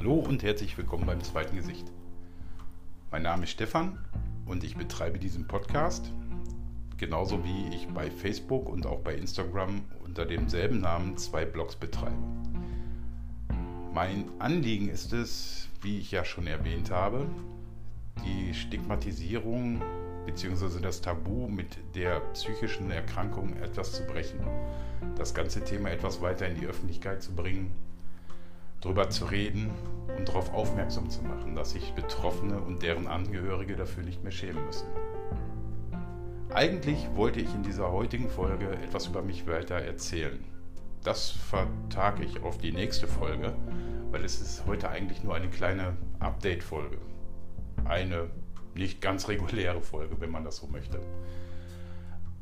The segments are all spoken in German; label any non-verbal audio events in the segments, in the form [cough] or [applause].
Hallo und herzlich willkommen beim zweiten Gesicht. Mein Name ist Stefan und ich betreibe diesen Podcast, genauso wie ich bei Facebook und auch bei Instagram unter demselben Namen zwei Blogs betreibe. Mein Anliegen ist es, wie ich ja schon erwähnt habe, die Stigmatisierung bzw. das Tabu mit der psychischen Erkrankung etwas zu brechen, das ganze Thema etwas weiter in die Öffentlichkeit zu bringen darüber zu reden und darauf aufmerksam zu machen, dass sich Betroffene und deren Angehörige dafür nicht mehr schämen müssen. Eigentlich wollte ich in dieser heutigen Folge etwas über mich weiter erzählen. Das vertage ich auf die nächste Folge, weil es ist heute eigentlich nur eine kleine Update-Folge. Eine nicht ganz reguläre Folge, wenn man das so möchte.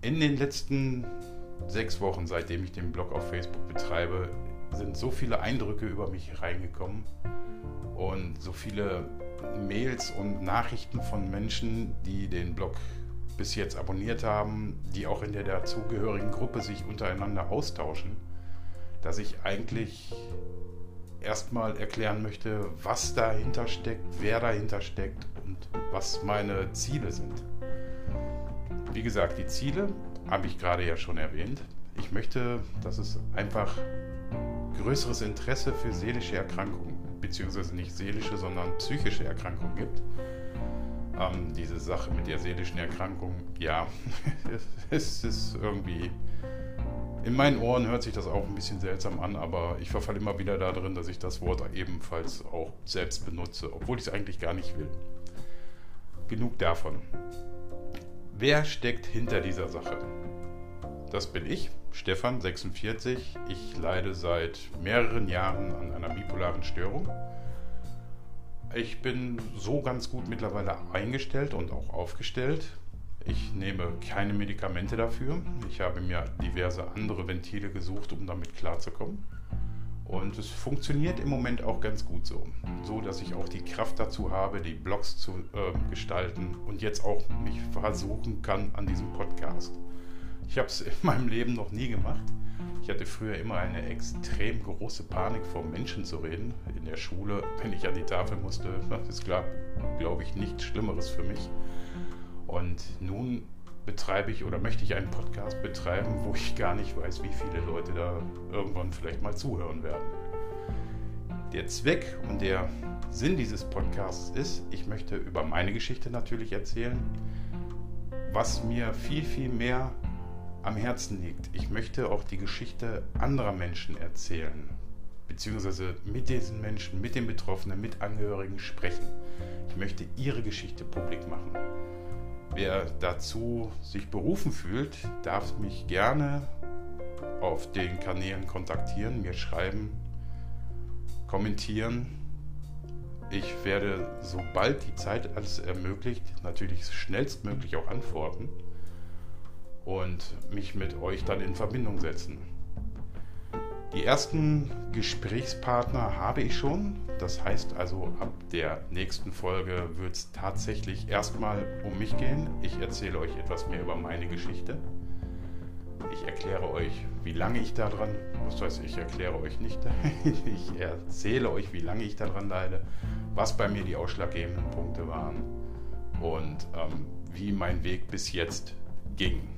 In den letzten sechs Wochen, seitdem ich den Blog auf Facebook betreibe, sind so viele Eindrücke über mich reingekommen und so viele Mails und Nachrichten von Menschen, die den Blog bis jetzt abonniert haben, die auch in der dazugehörigen Gruppe sich untereinander austauschen, dass ich eigentlich erstmal erklären möchte, was dahinter steckt, wer dahinter steckt und was meine Ziele sind. Wie gesagt, die Ziele habe ich gerade ja schon erwähnt. Ich möchte, dass es einfach größeres Interesse für seelische Erkrankungen, beziehungsweise nicht seelische, sondern psychische Erkrankungen gibt. Ähm, diese Sache mit der seelischen Erkrankung, ja, [laughs] es ist irgendwie. In meinen Ohren hört sich das auch ein bisschen seltsam an, aber ich verfalle immer wieder darin, dass ich das Wort ebenfalls auch selbst benutze, obwohl ich es eigentlich gar nicht will. Genug davon. Wer steckt hinter dieser Sache? Das bin ich, Stefan, 46. Ich leide seit mehreren Jahren an einer bipolaren Störung. Ich bin so ganz gut mittlerweile eingestellt und auch aufgestellt. Ich nehme keine Medikamente dafür. Ich habe mir diverse andere Ventile gesucht, um damit klarzukommen. Und es funktioniert im Moment auch ganz gut so. So, dass ich auch die Kraft dazu habe, die Blogs zu äh, gestalten und jetzt auch mich versuchen kann an diesem Podcast. Ich habe es [laughs] in meinem Leben noch nie gemacht. Ich hatte früher immer eine extrem große Panik vor Menschen zu reden. In der Schule, wenn ich an die Tafel musste, ist klar, glaube ich, nichts Schlimmeres für mich. Und nun betreibe ich oder möchte ich einen Podcast betreiben, wo ich gar nicht weiß, wie viele Leute da irgendwann vielleicht mal zuhören werden. Der Zweck und der Sinn dieses Podcasts ist, ich möchte über meine Geschichte natürlich erzählen, was mir viel, viel mehr am Herzen liegt. Ich möchte auch die Geschichte anderer Menschen erzählen, beziehungsweise mit diesen Menschen, mit den Betroffenen, mit Angehörigen sprechen. Ich möchte ihre Geschichte publik machen. Wer dazu sich berufen fühlt, darf mich gerne auf den Kanälen kontaktieren, mir schreiben, kommentieren. Ich werde, sobald die Zeit alles ermöglicht, natürlich schnellstmöglich auch antworten und mich mit euch dann in Verbindung setzen. Die ersten Gesprächspartner habe ich schon. Das heißt also, ab der nächsten Folge wird es tatsächlich erstmal um mich gehen. Ich erzähle euch etwas mehr über meine Geschichte. Ich erkläre euch, wie lange ich daran, was weiß ich, erkläre euch nicht, [laughs] ich erzähle euch, wie lange ich daran leide, was bei mir die ausschlaggebenden Punkte waren und ähm, wie mein Weg bis jetzt ging.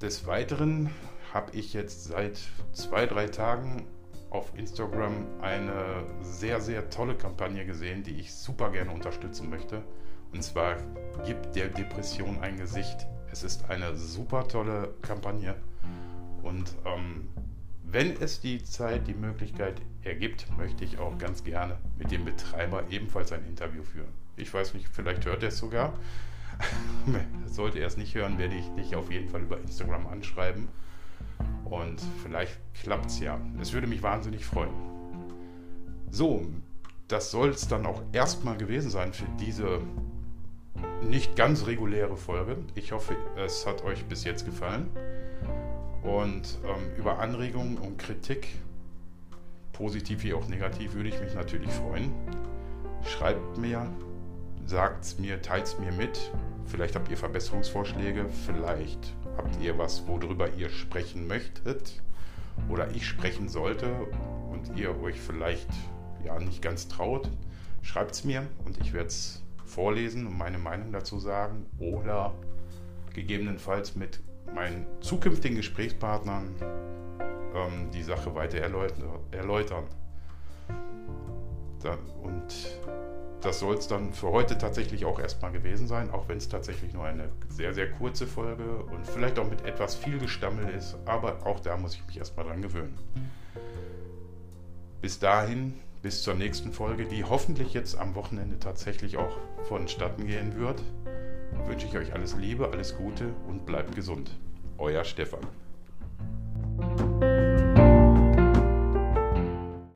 Des Weiteren habe ich jetzt seit zwei, drei Tagen auf Instagram eine sehr, sehr tolle Kampagne gesehen, die ich super gerne unterstützen möchte. Und zwar gibt der Depression ein Gesicht. Es ist eine super tolle Kampagne. Und ähm, wenn es die Zeit, die Möglichkeit ergibt, möchte ich auch ganz gerne mit dem Betreiber ebenfalls ein Interview führen. Ich weiß nicht, vielleicht hört er es sogar. [laughs] Sollte er es nicht hören, werde ich dich auf jeden Fall über Instagram anschreiben. Und vielleicht klappt es ja. Es würde mich wahnsinnig freuen. So, das soll es dann auch erstmal gewesen sein für diese nicht ganz reguläre Folge. Ich hoffe, es hat euch bis jetzt gefallen. Und ähm, über Anregungen und Kritik, positiv wie auch negativ, würde ich mich natürlich freuen. Schreibt mir, sagt es mir, teilt es mir mit. Vielleicht habt ihr Verbesserungsvorschläge, vielleicht habt ihr was, worüber ihr sprechen möchtet. oder ich sprechen sollte und ihr euch vielleicht ja nicht ganz traut, schreibt es mir und ich werde es vorlesen und meine Meinung dazu sagen oder gegebenenfalls mit meinen zukünftigen Gesprächspartnern ähm, die Sache weiter erläutern. Da, und das soll es dann für heute tatsächlich auch erstmal gewesen sein, auch wenn es tatsächlich nur eine sehr, sehr kurze Folge und vielleicht auch mit etwas viel Gestammel ist, aber auch da muss ich mich erstmal dran gewöhnen. Bis dahin, bis zur nächsten Folge, die hoffentlich jetzt am Wochenende tatsächlich auch vonstatten gehen wird, wünsche ich euch alles Liebe, alles Gute und bleibt gesund. Euer Stefan.